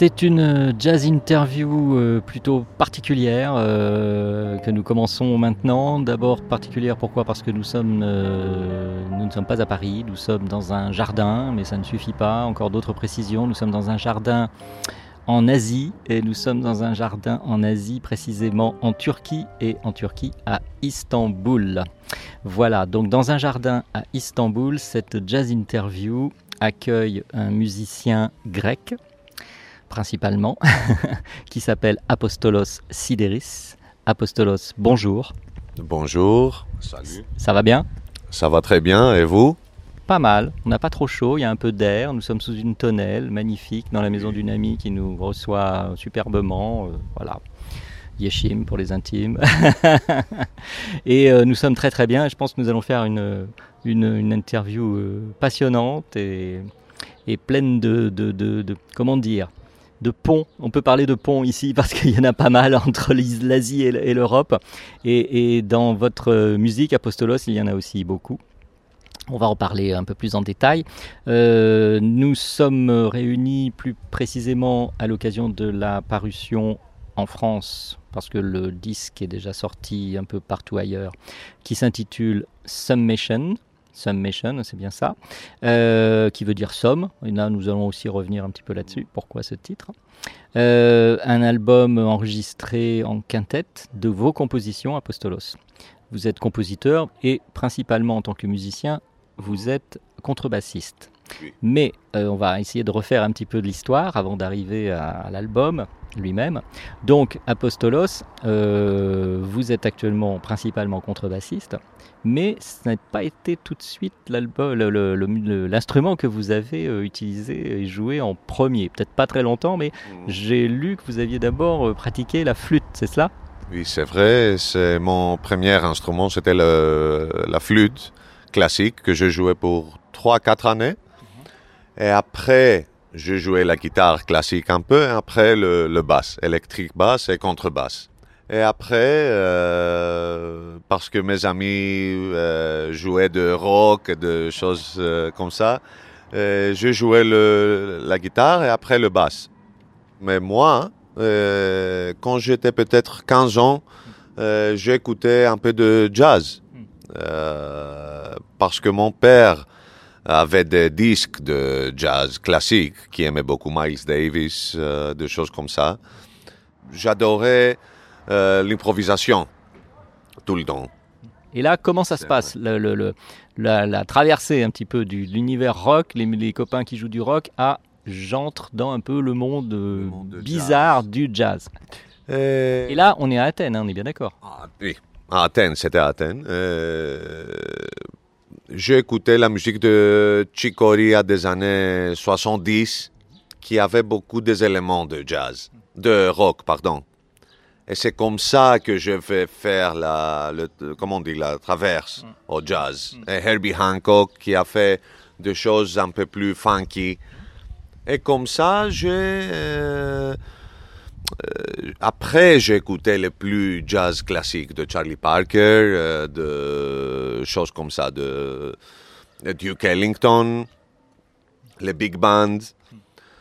C'est une jazz interview euh, plutôt particulière euh, que nous commençons maintenant. D'abord particulière pourquoi? Parce que euh, nous ne sommes pas à Paris, nous sommes dans un jardin, mais ça ne suffit pas. Encore d'autres précisions. Nous sommes dans un jardin en Asie et nous sommes dans un jardin en Asie précisément en Turquie et en Turquie à Istanbul. Voilà, donc dans un jardin à Istanbul, cette jazz interview accueille un musicien grec principalement, qui s'appelle Apostolos Sideris. Apostolos, bonjour. Bonjour. Salut. Ça va bien? Ça va très bien, et vous? Pas mal. On n'a pas trop chaud, il y a un peu d'air. Nous sommes sous une tonnelle magnifique dans la maison d'une amie qui nous reçoit superbement. euh, voilà. Yeshim pour les intimes. et euh, nous sommes très très bien. Je pense que nous allons faire une, une, une interview euh, passionnante et, et pleine de, de, de- de- comment dire de ponts. On peut parler de ponts ici parce qu'il y en a pas mal entre l'Asie et l'Europe. Et, et dans votre euh, musique, Apostolos, il y en a aussi beaucoup. On va en parler un peu plus en détail. Euh, nous sommes réunis plus précisément à l'occasion de la parution en France, parce que le disque est déjà sorti un peu partout ailleurs, qui s'intitule Summation. Summation, c'est bien ça, euh, qui veut dire somme. Et là, nous allons aussi revenir un petit peu là-dessus. Pourquoi ce titre Euh, Un album enregistré en quintette de vos compositions, Apostolos. Vous êtes compositeur et principalement en tant que musicien, vous êtes contrebassiste. Oui. Mais euh, on va essayer de refaire un petit peu de l'histoire avant d'arriver à, à l'album lui-même. Donc, Apostolos, euh, vous êtes actuellement principalement contrebassiste, mais ce n'a pas été tout de suite l'album- le- le- le- le- l'instrument que vous avez euh, utilisé et joué en premier. Peut-être pas très longtemps, mais j'ai lu que vous aviez d'abord pratiqué la flûte, c'est cela? Oui, c'est vrai. C'est mon premier instrument, c'était la flûte classique que je jouais pour 3-4 années. Et après, je jouais la guitare classique un peu, et après le, le basse, électrique basse et contrebasse. Et après, euh, parce que mes amis euh, jouaient de rock et de choses euh, comme ça, je jouais le, la guitare et après le basse. Mais moi, quand j'étais peut-être 15 ans, j'écoutais un peu de jazz. Euh, parce que mon père avait des disques de jazz classique qui aimait beaucoup Miles Davis, euh, des choses comme ça. J'adorais euh, l'improvisation tout le temps. Et là, comment ça se passe? le- le- le- la, la traversée un petit peu de l'univers rock, les, les copains qui jouent du rock, à j'entre dans un peu le monde, euh, monde bizarre jazz. du jazz. Et, Et là, on est à Athènes, hein, on est bien d'accord. Ah, oui, à Athènes, c'était à Athènes. Euh, J'écoutais la musique de Chick Corea des années 70 qui avait beaucoup des éléments de jazz, de rock, pardon. Et c'est comme ça que je vais faire la, le, comment on dit, la traverse au jazz. Et Herbie Hancock qui a fait des choses un peu plus funky. Et comme ça, j'ai... euh, après, j'ai écouté le plus jazz classique de Charlie Parker, euh, de choses comme ça, de Duke Ellington, les big bands.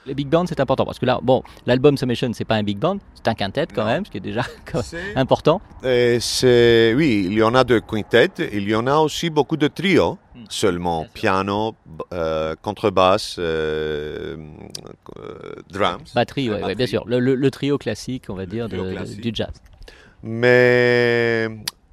Les big bands, c'est important parce que là, bon, l'album Summation, c'est pas un big band, c'est un quintet quand Non. même, ce qui est déjà important. Et c'est, oui, il y en a de quintettes, il y en a aussi beaucoup de trios, seulement Bien sûr. piano, euh, contrebasse, euh, euh, drums. Batterie, ouais, bien sûr. Le, le- le trio classique, on va dire, de- de- du jazz. Mais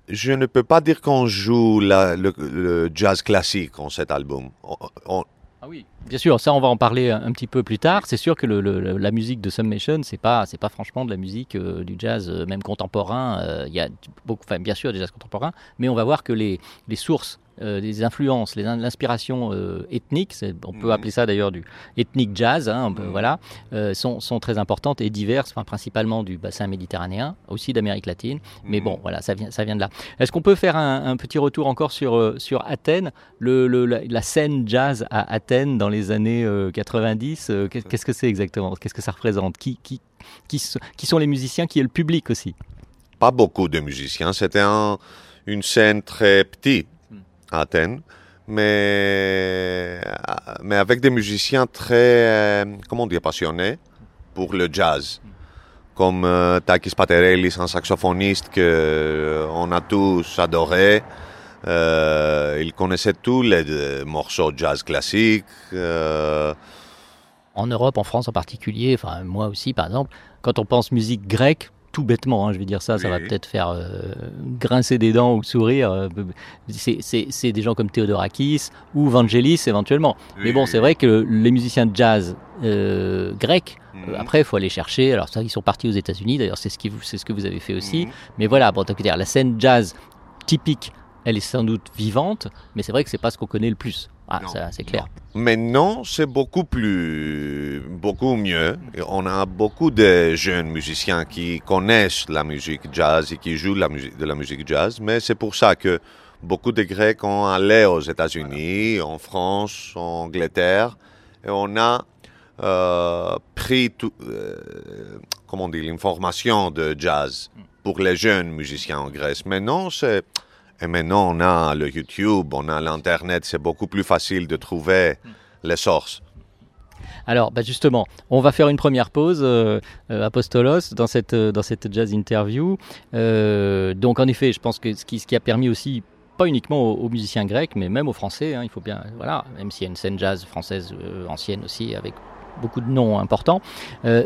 je ne peux pas dire qu'on joue la- le, le jazz classique en cet album. On- on- Ah oui, bien sûr, ça on va en parler un, petit peu plus tard. C'est sûr que la musique de Summation, c'est pas, c'est pas franchement de la musique euh, du jazz, euh, même contemporain. Euh, Il y a beaucoup, bien sûr, du jazz contemporain, mais on va voir que les sources, euh, les influences, les in- l'inspiration euh, ethnique, on peut Mhm. appeler ça d'ailleurs du ethnic jazz, hein, Mhm. voilà, euh, sont, sont très importantes et diverses, enfin, principalement du bassin méditerranéen, aussi d'Amérique latine. Mais Mhm. bon, voilà, ça vient, ça vient de là. Est-ce qu'on peut faire un, un petit retour encore sur, euh, sur Athènes, le, le- la, la scène jazz à Athènes dans les années euh, 90 euh, qu'est- Qu'est-ce que c'est exactement? Qu'est-ce que ça représente? Qui, qui, qui, so- qui sont les musiciens Qui est le public aussi? Pas beaucoup de musiciens. C'était un- une scène très petite Athènes, mais, mais avec des musiciens très, euh, comment dire, passionnés pour le jazz. Comme euh, Takis Paterelis, un saxophoniste que euh, on a tous adoré. Il connaissait tous les morceaux jazz classiques. euh, En Europe, en France en particulier, enfin moi aussi par exemple, quand on pense musique grecque, tout bêtement, hein, je vais dire ça, ça va Oui. peut-être faire euh, grincer des dents ou sourire. euh, c'est- des gens comme Theodorakis ou Vangelis éventuellement. Mais bon, c'est vrai que les musiciens de jazz euh, grecs, Mhm. après, il faut aller chercher. Alors, ça, ils sont partis aux États-Unis. D'ailleurs, c'est ce, qui vous- c'est ce que vous avez fait aussi. Mhm. Mais voilà, bon, la scène jazz typique, elle est sans doute vivante, mais c'est vrai que c'est pas ce qu'on connaît le plus. Ah, Non, ça, c'est clair. Maintenant, c'est beaucoup plus, beaucoup mieux. On a beaucoup de jeunes musiciens qui connaissent la musique jazz et qui jouent la musique, de la musique jazz, mais c'est pour ça que beaucoup de Grecs ont allé aux États-Unis, en France, en Angleterre, et on a euh, pris tout, euh, comment dire, l'information de jazz pour les jeunes musiciens en Grèce. Maintenant, c'est et maintenant, on a le YouTube, on a l'Internet, c'est beaucoup plus facile de trouver les sources. Alors, bah justement, on va faire une première pause, euh, euh, Apostolos, dans cette, euh, dans cette jazz interview. Euh, donc, en effet, je pense que ce qui, ce qui a permis aussi, pas uniquement aux, aux musiciens grecs, mais même aux Français, hein, il faut bien, voilà, même s'il y a une scène jazz française euh, ancienne aussi, avec beaucoup de noms importants, euh,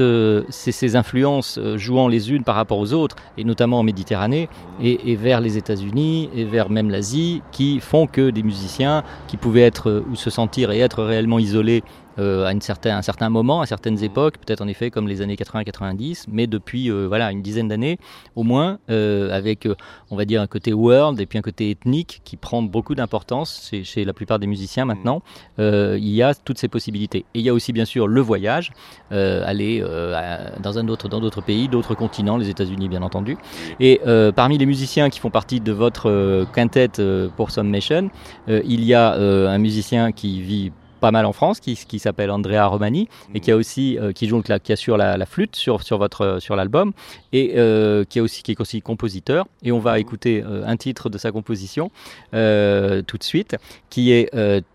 euh, c'est ces influences euh, jouant les unes par rapport aux autres, et notamment en Méditerranée, et, et vers les États-Unis, et vers même l'Asie, qui font que des musiciens qui pouvaient être ou se sentir et être réellement isolés euh, à une certain, un certain moment, à certaines époques, peut-être en effet comme les années 80-90, mais depuis euh, voilà une dizaine d'années au moins, euh, avec on va dire un côté world et puis un côté ethnique qui prend beaucoup d'importance chez, chez la plupart des musiciens maintenant. Euh, il y a toutes ces possibilités. Et il y a aussi bien sûr le voyage, aller à- dans un autre, dans d'autres pays, d'autres continents, les États-Unis bien entendu. Et parmi les musiciens qui font partie de votre quintette pour Summation, il y a un musicien qui vit pas mal en France, qui, qui s'appelle Andrea Romani, et qui a aussi euh, qui joue donc la, qui assure la, la flûte sur sur votre euh, sur l'album, et euh, qui est aussi qui est aussi compositeur. Et on va écouter euh, un titre de sa composition tout de suite, qui est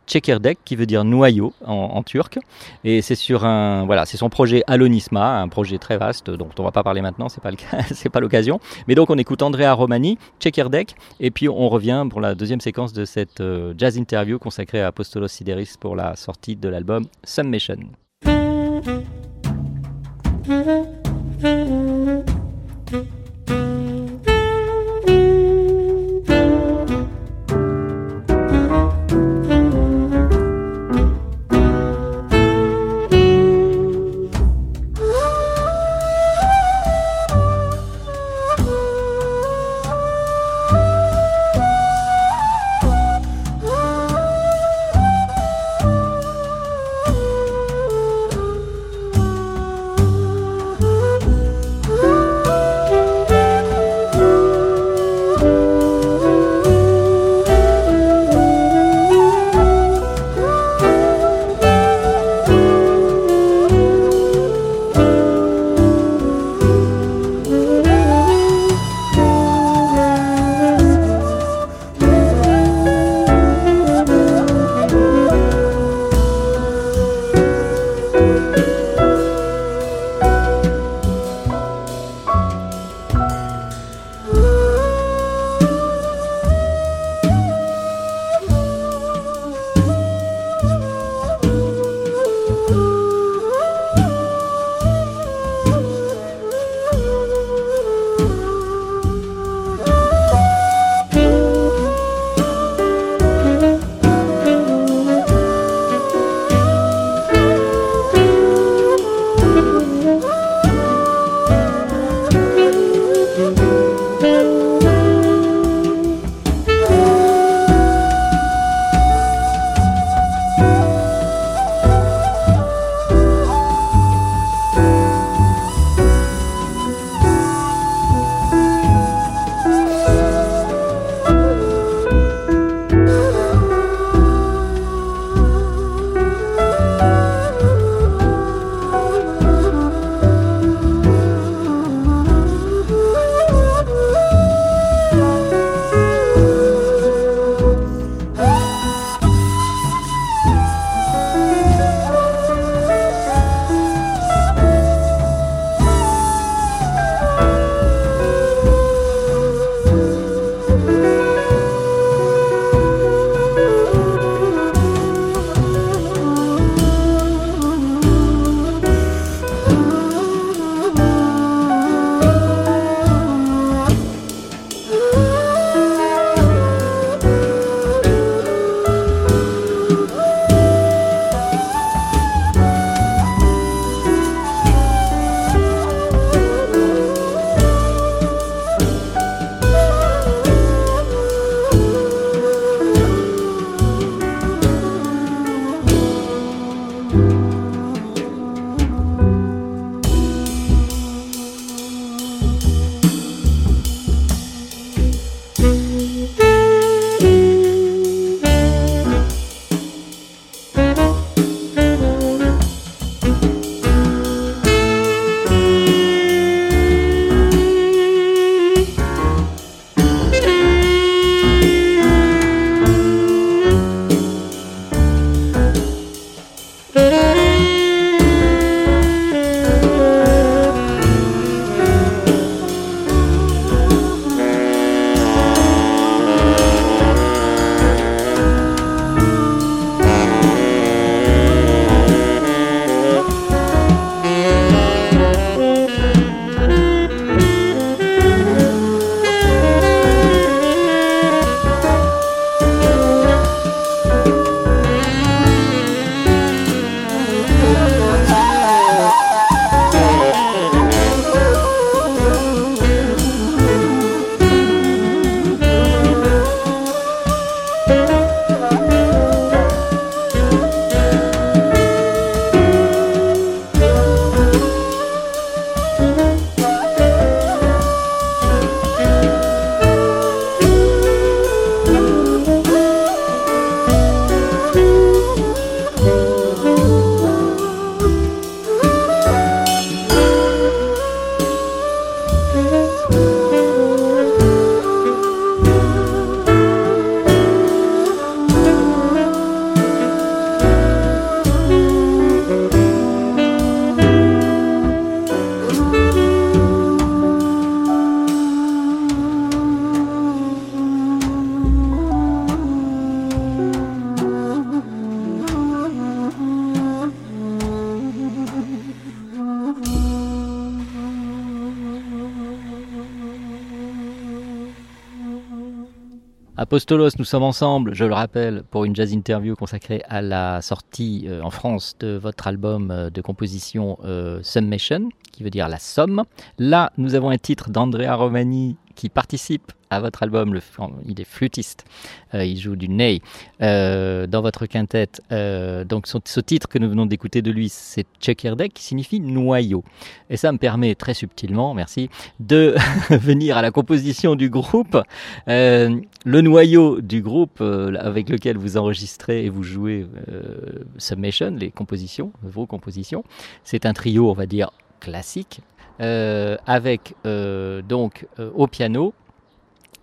Çekirdek, qui veut dire noyau en, turc. Et c'est sur un voilà, c'est son projet Alonisma, un projet très vaste dont on va pas parler maintenant, c'est pas le cas, c'est pas l'occasion. Mais donc on écoute Andrea Romani, Çekirdek, et puis on revient pour la deuxième séquence de cette euh, jazz interview consacrée à Apostolos Sideris pour la sortie de l'album Summation. Apostolos, nous sommes ensemble, je le rappelle, pour une jazz interview consacrée à la sortie euh, en France de votre album euh, de composition euh, Summation, qui veut dire la somme. Là, nous avons un titre d'Andrea Romani qui participe à votre album. Le, il est flûtiste, euh, il joue du ney euh, dans votre quintette. Euh, donc son, ce titre que nous venons d'écouter de lui, c'est Checkerdek, qui signifie noyau. Et ça me permet très subtilement, merci, de venir à la composition du groupe. Le noyau du groupe avec lequel vous enregistrez et vous jouez Submission, les compositions, vos compositions, c'est un trio, on va dire, classique, avec euh, donc euh, au piano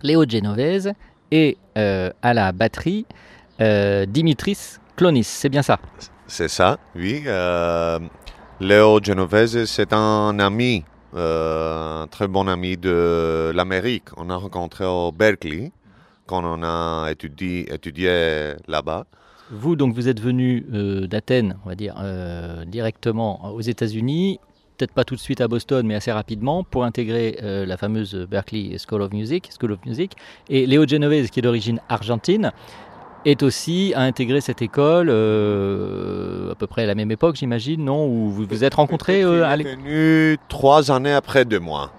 Léo Genovese et euh, à la batterie euh, Dimitris Clonis. C'est bien ça? C'est ça, oui. Euh, Léo Genovese, c'est un ami, euh, un très bon ami de l'Amérique. On a rencontré au Berkeley quand on a étudié, étudié là-bas. Vous, donc, vous êtes venu euh, d'Athènes, on va dire, euh, directement aux États-Unis, peut-être pas tout de suite à Boston, mais assez rapidement, pour intégrer euh, la fameuse Berkeley School of Music, School of Music. Et Léo Genovese, qui est d'origine argentine, est aussi à intégrer cette école euh, à peu près à la même époque, j'imagine, non? Où vous vous êtes rencontrés euh, à Il est venu trois années après de moi.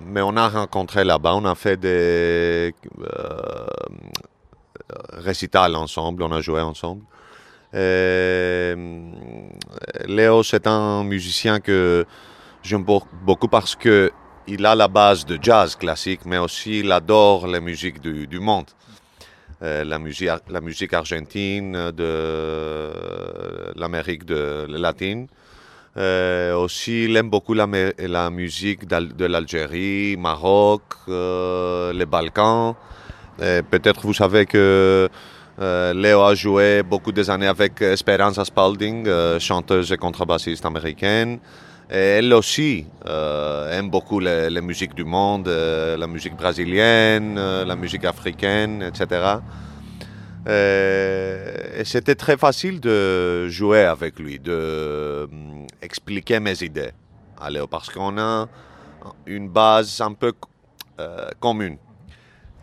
Mais on a rencontré là-bas, on a fait des euh, récitals ensemble, on a joué ensemble. Et, Léo, c'est un musicien que j'aime beau- beaucoup parce que il a la base de jazz classique, mais aussi il adore la musique du, monde. Euh, la, musique, la musique argentine, de l'Amérique de, latine. Euh, aussi, il aime beaucoup la, mu- la musique de l'Algérie, Maroc, euh, les Balkans. Peut-être vous savez que euh, Léo a joué beaucoup des années avec Esperanza Spalding, euh, chanteuse et contrebassiste américaine. Et elle aussi euh, aime beaucoup les, musiques du monde, euh, la musique brésilienne, euh, la musique africaine, etc. Euh, et c'était très facile de jouer avec lui, de expliquer mes idées à Léo, parce qu'on a une base un peu euh, commune.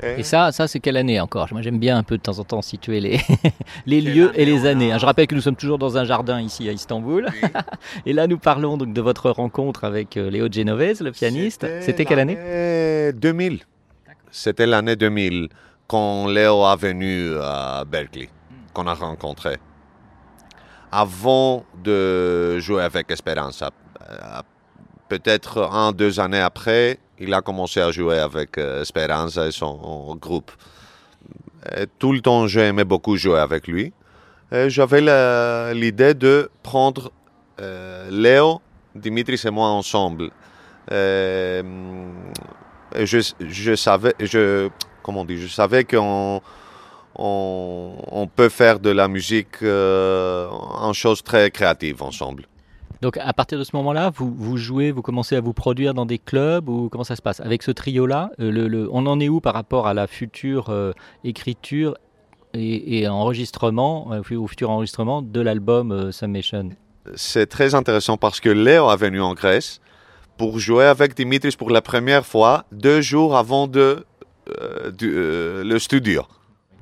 Et ça, ça c'est quelle année encore? Moi j'aime bien un peu de temps en temps situer les, les lieux et les années. hein. Je rappelle que nous sommes toujours dans un jardin ici à Istanbul. et là nous parlons donc de votre rencontre avec euh, Léo Genovese, le pianiste. C'était quelle année? l'année 2000. C'était l'année 2000 quand Léo est venu à Berkeley, qu'on a rencontré. avant de jouer avec Esperanza. Euh, Peut-être un, deux années après, il a commencé à jouer avec euh, Esperanza et son groupe. Tout le temps, j'aimais beaucoup jouer avec lui. J'avais l'idée de prendre euh, Léo, Dimitris et moi ensemble. Euh, je, savais, comment on je savais qu'on on, on peut faire de la musique euh, en chose très créative ensemble. Donc à partir de ce moment-là, vous, vous jouez, vous commencez à vous produire dans des clubs ou comment ça se passe? Avec ce trio-là, euh, le, le- on en est où par rapport à la future euh, écriture et, enregistrement, euh, au futur enregistrement de l'album euh, Summation C'est très intéressant parce que Léo est venu en Grèce pour jouer avec Dimitris pour la première fois deux jours avant de, du- le studio.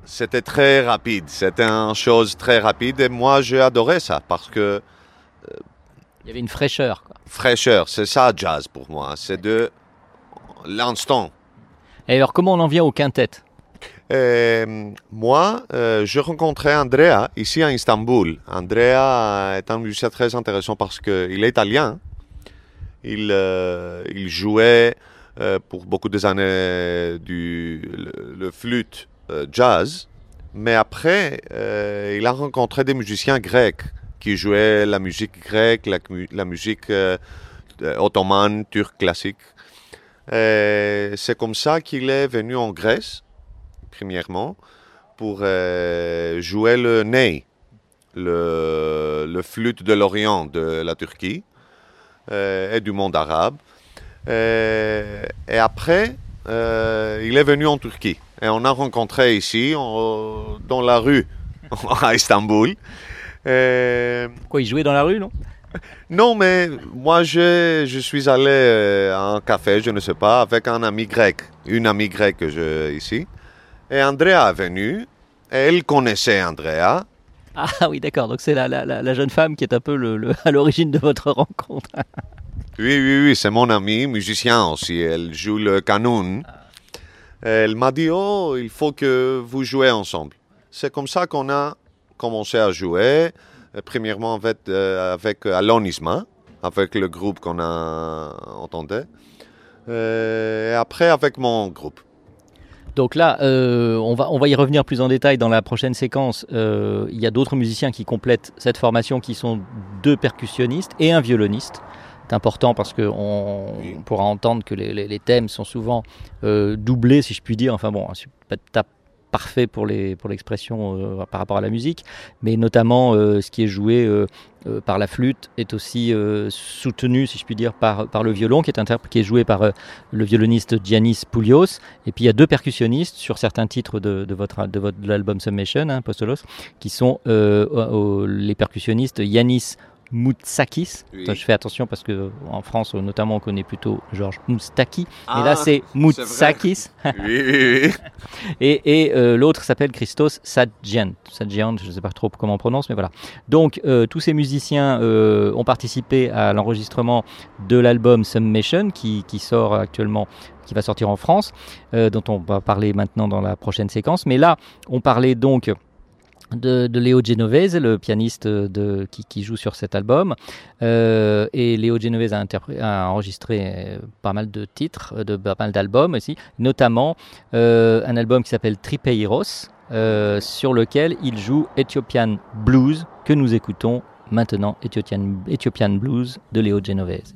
C'était très rapide, c'était une chose très rapide et moi j'ai adoré ça parce que Il y avait une fraîcheur. quoi. fraîcheur, c'est ça jazz pour moi, c'est de l'instant. Et alors comment on en vient au quintet? Et moi, euh, je rencontrais Andrea ici à Istanbul. Andrea est un musicien très intéressant parce qu'il est italien. Il, euh, il jouait euh, pour beaucoup des années du le, le flûte euh, jazz, mais après, euh, il a rencontré des musiciens grecs qui jouaient la musique grecque, la, mu- la musique euh, euh, ottomane, turque classique. Et C'est comme ça qu'il est venu en Grèce premièrement, pour euh, jouer le ney, le, flûte de l'Orient de la Turquie euh, et du monde arabe. Euh, et après, euh, il est venu en Turquie. Et on a rencontré ici, dans la rue, à Istanbul. Et Quoi, il jouait dans la rue, non? Non, mais moi, je, je suis allé euh, à un café, je ne sais pas, avec un ami grec, une amie grecque que j'ai ici. Et Andrea est venue, et elle connaissait Andrea. Ah oui, d'accord. Donc c'est la, la, la- la jeune femme qui est un peu le, le- à l'origine de votre rencontre. Oui, oui, oui, c'est mon amie, musicien aussi. Elle joue le canon. Elle m'a dit, oh, il faut que vous jouez ensemble. C'est comme ça qu'on a commencé à jouer. Euh, Premièrement avec, euh, avec Alonisma, avec le groupe qu'on a entendu. Euh, et après avec mon groupe. Donc là, euh, on, va, on va y revenir plus en détail dans la prochaine séquence. Euh, il y a d'autres musiciens qui complètent cette formation qui sont deux percussionnistes et un violoniste. C'est important parce qu'on on pourra entendre que les, les- les thèmes sont souvent euh, doublés, si je puis dire. Enfin bon, pas parfait pour les pour l'expression euh, par rapport à la musique, mais notamment euh, ce qui est joué euh, euh, par la flûte est aussi soutenu, si je puis dire, par, par le violon, qui est, qui joué par le violoniste Giannis Poulios. Et puis il y a deux percussionnistes sur certains titres de, de votre de votre de l'album Submission, hein, Postolos, qui sont les percussionnistes Yanis Moutsakis. Oui. Je fais attention parce que en France, notamment, on connaît plutôt Georges Moustaki. Ah, mais là, c'est Moutsakis. Oui, oui, oui. Et, et, euh, l'autre s'appelle Christos Sadjian. Sadjian, je ne sais pas trop comment on prononce, mais voilà. Donc, euh, tous ces musiciens euh, ont participé à l'enregistrement de l'album Submission qui, qui sort actuellement, qui va sortir en France, dont on va parler maintenant dans la prochaine séquence. Mais là, on parlait donc de, de Léo Genovese, le pianiste de, qui, qui joue sur cet album. Euh, et Léo Genovese a, a enregistré euh, pas mal de titres, de pas mal d'albums aussi, notamment euh, un album qui s'appelle Tripeiros, euh, sur lequel il joue Ethiopian Blues, que nous écoutons maintenant, Ethiopian, Ethiopian Blues de Léo Genovese.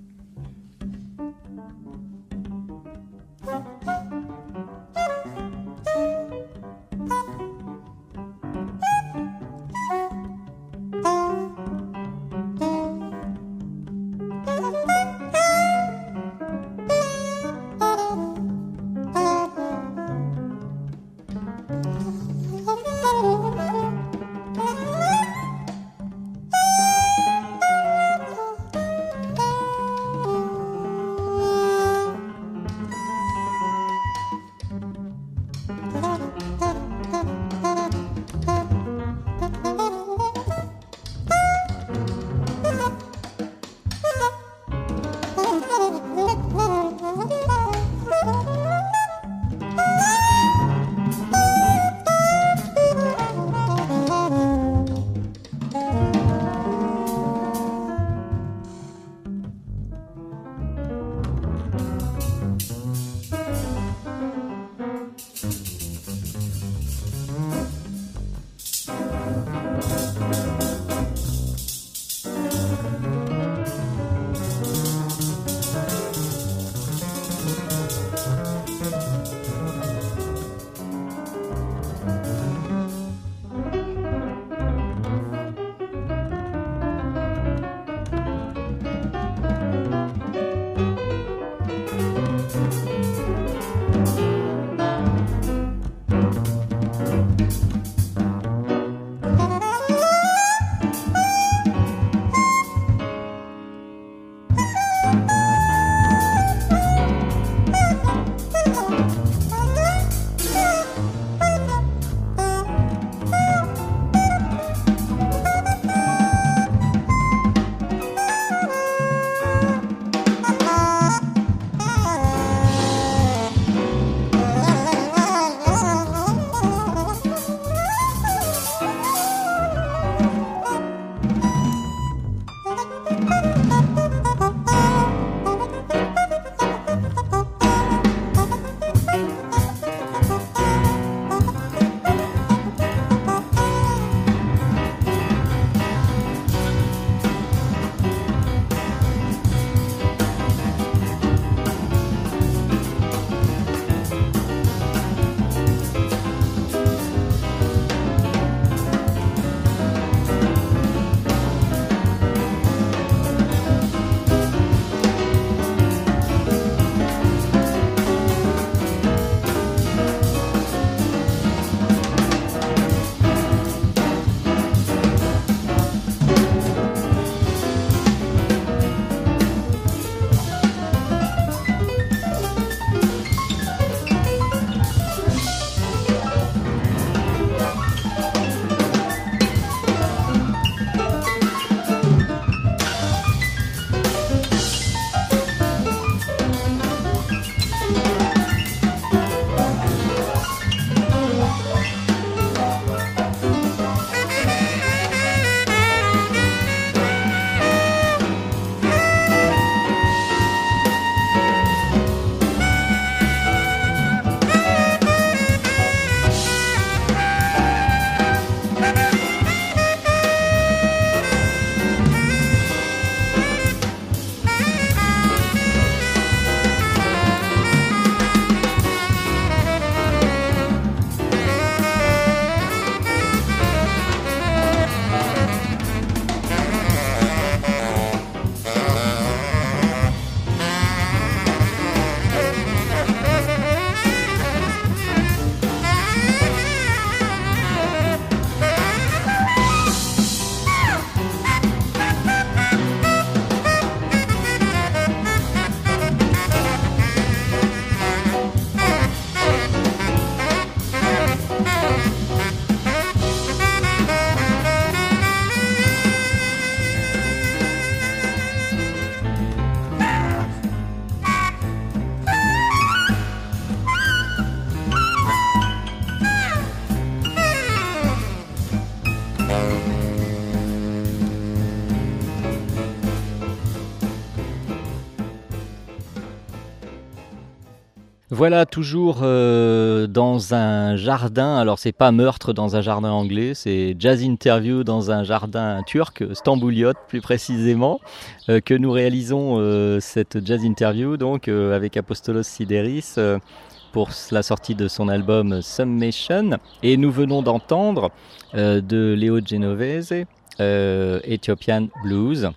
Voilà, toujours euh, dans un jardin. Alors, c'est pas meurtre dans un jardin anglais, c'est jazz interview dans un jardin turc, Stambouliot plus précisément, euh, que nous réalisons euh, cette jazz interview donc avec Apostolos Sideris pour la sortie de son album Summation. Et nous venons d'entendre de Léo Genovese, Ethiopian Blues.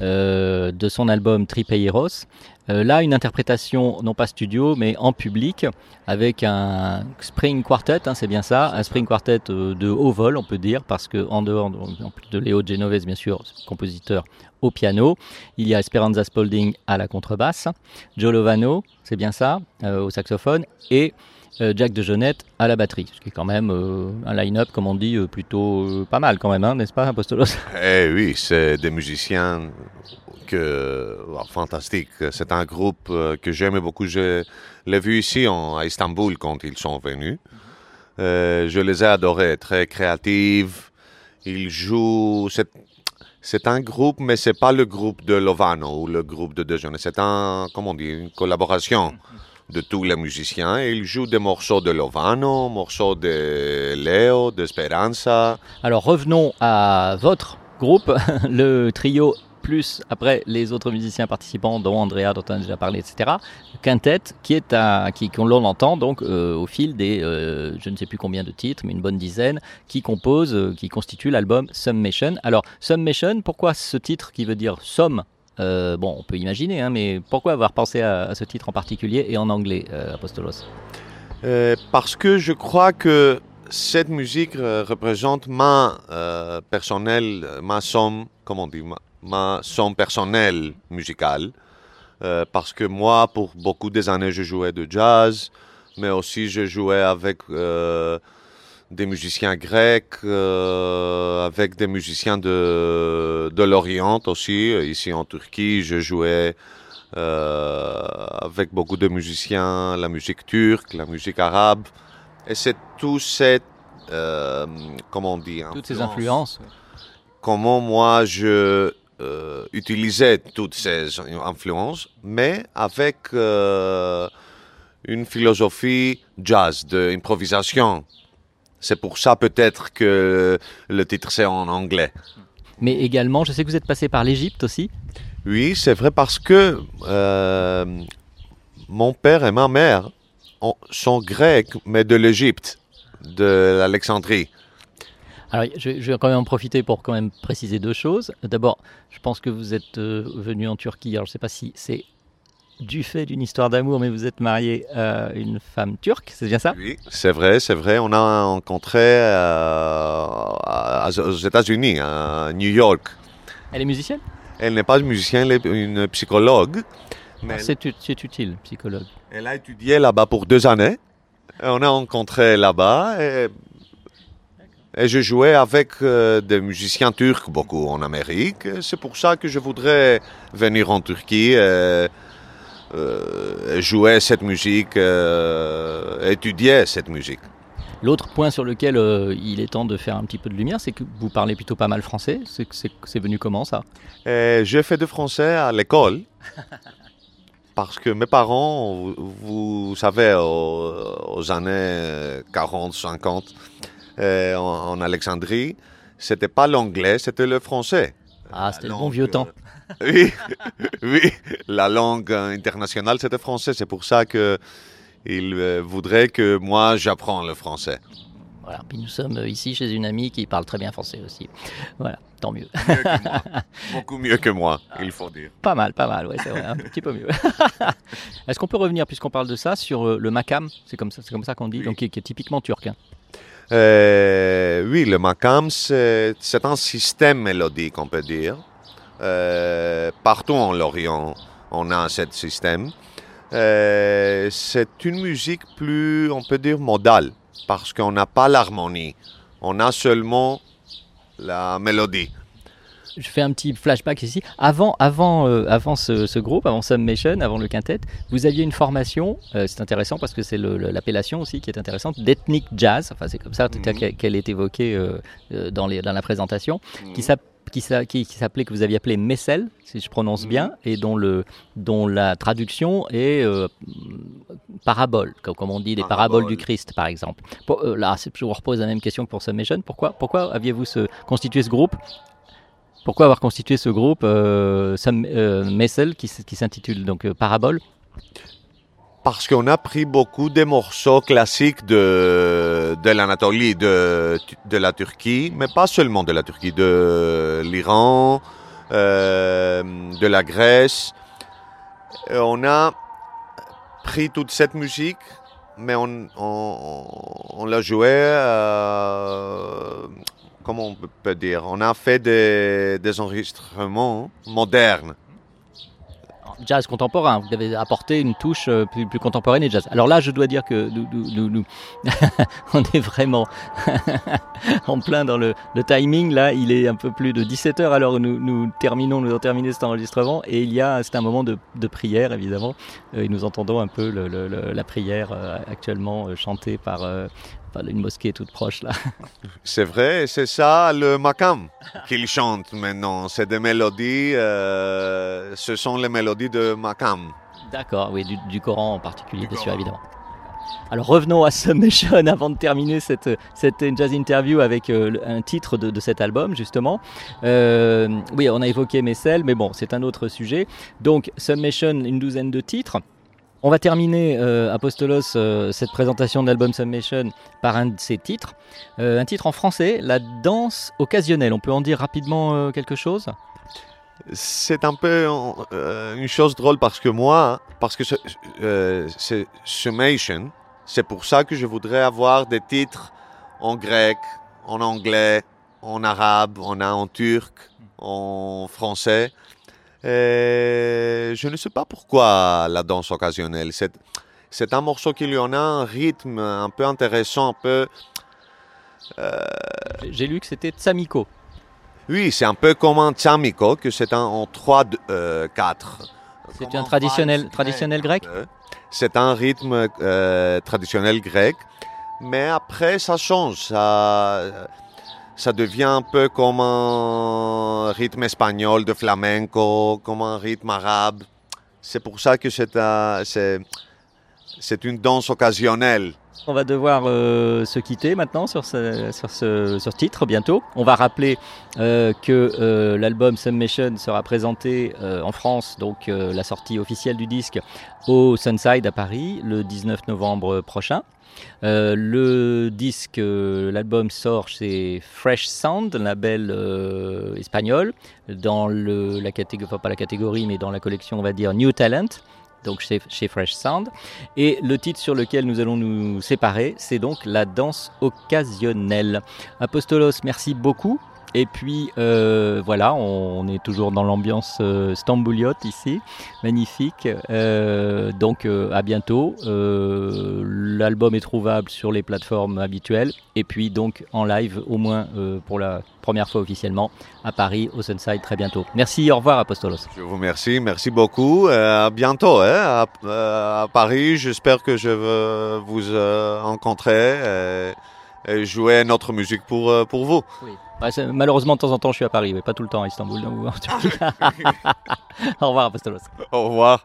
De son album Tripeiros. Euh, là, une interprétation, non pas studio, mais en public, avec un spring quartet, hein, c'est bien ça, un spring quartet euh, de haut vol, on peut dire, parce que en dehors, de Léo Genovese, bien sûr, compositeur au piano, il y a Esperanza Spalding à la contrebasse, Joe Lovano, c'est bien ça, euh, au saxophone, et Jack de Jonette à la batterie, ce qui est quand même un line-up, comme on dit, plutôt pas mal quand même, hein, n'est-ce pas, Apostolos? Eh oui, c'est des musiciens fantastique. C'est un groupe euh, que j'aime beaucoup. Je l'ai vu ici en, à Istanbul quand ils sont venus. Euh, je les ai adorés, très créatifs. Ils jouent. C'est un groupe, mais c'est pas le groupe de Lovano ou le groupe de Dejeuner. C'est un, comment on dit, une collaboration de tous les musiciens. ils jouent des morceaux de Lovano, morceaux de Léo, de Speranza. Alors revenons à votre groupe, le trio plus après les autres musiciens participants, dont Andrea, dont on a déjà parlé, etc. Quintet, qui est à, qui, qu'on l'on entend donc euh, au fil des, euh, je ne sais plus combien de titres, mais une bonne dizaine, qui composent, euh, qui constituent l'album Summation. Alors, Summation, pourquoi ce titre qui veut dire somme bon, on peut imaginer, hein, mais pourquoi avoir pensé à, ce titre en particulier et en anglais, Apostolos? Parce que je crois que cette musique représente ma personnelle, ma somme, comment on ma, son personnel musical. Euh, parce que moi, pour beaucoup des années, je jouais de jazz, mais aussi je jouais avec euh, des musiciens grecs, euh, avec des musiciens de, de l'Orient aussi. Ici en Turquie, je jouais avec beaucoup de musiciens, la musique turque, la musique arabe. Et c'est tout cette, comment on dit, toutes ces influences. Comment moi je euh, utiliser toutes ces influences, mais avec euh, une philosophie jazz, d'improvisation. C'est pour ça peut-être que le titre c'est en anglais. Mais également, je sais que vous êtes passé par l'Égypte aussi. Oui, c'est vrai parce que euh, mon père et ma mère sont grecs, mais de l'Égypte, de l'Alexandrie. Alors, je, vais quand même en profiter pour quand même préciser deux choses. D'abord, je pense que vous êtes euh, venu en Turquie. Alors, je ne sais pas si c'est du fait d'une histoire d'amour, mais vous êtes marié à une femme turque, c'est bien ça? Oui, c'est vrai, c'est vrai. On a rencontré euh, aux États-Unis, à New York. Elle est musicienne? Elle n'est pas musicienne, elle est une psychologue. Mais c'est, utile, psychologue. Elle a étudié là-bas pour deux années. On a rencontré là-bas et et je jouais avec euh, des musiciens turcs beaucoup en Amérique. C'est pour ça que je voudrais venir en Turquie et, euh, jouer cette musique, euh, étudier cette musique. L'autre point sur lequel il est temps de faire un petit peu de lumière, c'est que vous parlez plutôt pas mal français. C'est venu comment ça? J'ai fait de français à l'école. Parce que mes parents, vous, savez, aux, aux années 40, 50, euh, en, Alexandrie, c'était pas l'anglais, c'était le français. Ah, c'était le bon vieux temps. Euh, oui, oui, la langue internationale, c'était français. C'est pour ça que il euh, voudrait que moi, j'apprends le français. Voilà, puis nous sommes ici chez une amie qui parle très bien français aussi. Voilà, tant mieux. Beaucoup mieux que moi, il faut dire. Pas mal, pas mal, ouais, c'est vrai, un petit peu mieux. Est-ce qu'on peut revenir, puisqu'on parle de ça, sur le makam? C'est comme ça, c'est comme ça qu'on dit, donc qui, est typiquement turc. Hein. Euh, oui, le makam, c'est un système mélodique, on peut dire. Euh, partout en Lorient, on a ce système. Euh, c'est une musique plus, on peut dire, modale, parce qu'on n'a pas l'harmonie. On a seulement la mélodie je fais un petit flashback ici. Avant, avant, euh, avant ce, groupe, avant Submission, avant le quintet, vous aviez une formation, euh, c'est intéressant parce que c'est l'appellation aussi qui est intéressante, d'ethnic jazz, enfin c'est comme ça mhm. qu'elle est évoquée euh, dans, les, dans la présentation, qui mhm. s'appelle qui, s'appelait, que vous aviez appelé Messel, si je prononce bien, mhm. et dont, le, dont la traduction est paraboles, comme, comme on dit, des paraboles du Christ, par exemple. Pour- euh, là, je vous repose la même question que pour Submission. Pourquoi, pourquoi aviez-vous constitué ce groupe? Pourquoi avoir constitué ce groupe euh, euh, Messel, qui, qui s'intitule donc euh, Parabole? Parce qu'on a pris beaucoup de morceaux classiques de, de l'Anatolie, de, de la Turquie, mais pas seulement de la Turquie, de l'Iran, euh, de la Grèce. Et on a pris toute cette musique, mais on, on, l'a joué, euh, comment on peut dire, on a fait des, des enregistrements modernes. Jazz contemporain. Vous avez apporté une touche euh, plus, contemporaine et jazz. Alors là, je dois dire que nous, nous- on est vraiment en plein dans le, timing. Là, il est un peu plus de 17 heures alors nous, terminons, nous avons terminé cet enregistrement et il y a, c'est un moment de, prière évidemment. Euh, et nous entendons un peu la prière euh, actuellement chantée par, par une mosquée toute proche là. C'est vrai, c'est ça le makam qu'il chante maintenant. C'est des mélodies, euh, ce sont les mélodies de makam. D'accord, oui, du, du Coran en particulier, bien sûr, évidemment. Alors revenons à Submission avant de terminer cette, cette jazz interview avec euh, un titre de, de cet album, justement. Euh, oui, on a évoqué Messel, mais bon, c'est un autre sujet. Donc Submission, une douzaine de titres. On va terminer, euh, Apostolos, euh, cette présentation de l'album Submission par un de ses titres. Euh, un titre en français, La danse occasionnelle. On peut en dire rapidement quelque chose? C'est un peu une chose drôle parce que moi, parce que ce- c'est summation, c'est pour ça que je voudrais avoir des titres en grec, en anglais, en arabe, en turc, en français. Et je ne sais pas pourquoi la danse occasionnelle. C'est, un morceau qui lui en a un rythme un peu intéressant, un peu. J'ai lu que c'était Tsamiko. Oui, c'est un peu comme un tsamiko, que c'est un en 3, 4. C'est un traditionnel, traditionnel grec C'est un rythme euh, traditionnel grec, mais après ça change, ça, ça devient un peu comme un rythme espagnol de flamenco, comme un rythme arabe. C'est pour ça que c'est c'est une danse occasionnelle. On va devoir euh, se quitter maintenant sur ce, sur ce, sur titre bientôt. On va rappeler euh, que euh, l'album Submission sera présenté en France, donc la sortie officielle du disque au Sunside à Paris le 19 novembre prochain. Euh, le disque, euh, l'album sort chez Fresh Sound, un label euh, espagnol, dans la catégorie, enfin pas la catégorie, mais dans la collection, on va dire New Talent, donc chez Fresh Sound. Et le titre sur lequel nous allons nous séparer, c'est donc La danse occasionnelle. Apostolos, merci beaucoup. Et puis euh, voilà, on, est toujours dans l'ambiance euh, ici, magnifique. Euh, donc euh, à bientôt. L'album est trouvable sur les plateformes habituelles et puis donc en live au moins pour la première fois officiellement à Paris au Sunside très bientôt. Merci, au revoir Apostolos. Je vous remercie, merci beaucoup. À bientôt hein, à, Paris. J'espère que je vais vous rencontrer jouer notre musique pour, euh, pour vous. Ouais, c'est- malheureusement de temps en temps je suis à Paris, mais pas tout le temps à Istanbul. au revoir Apostolos. Au revoir.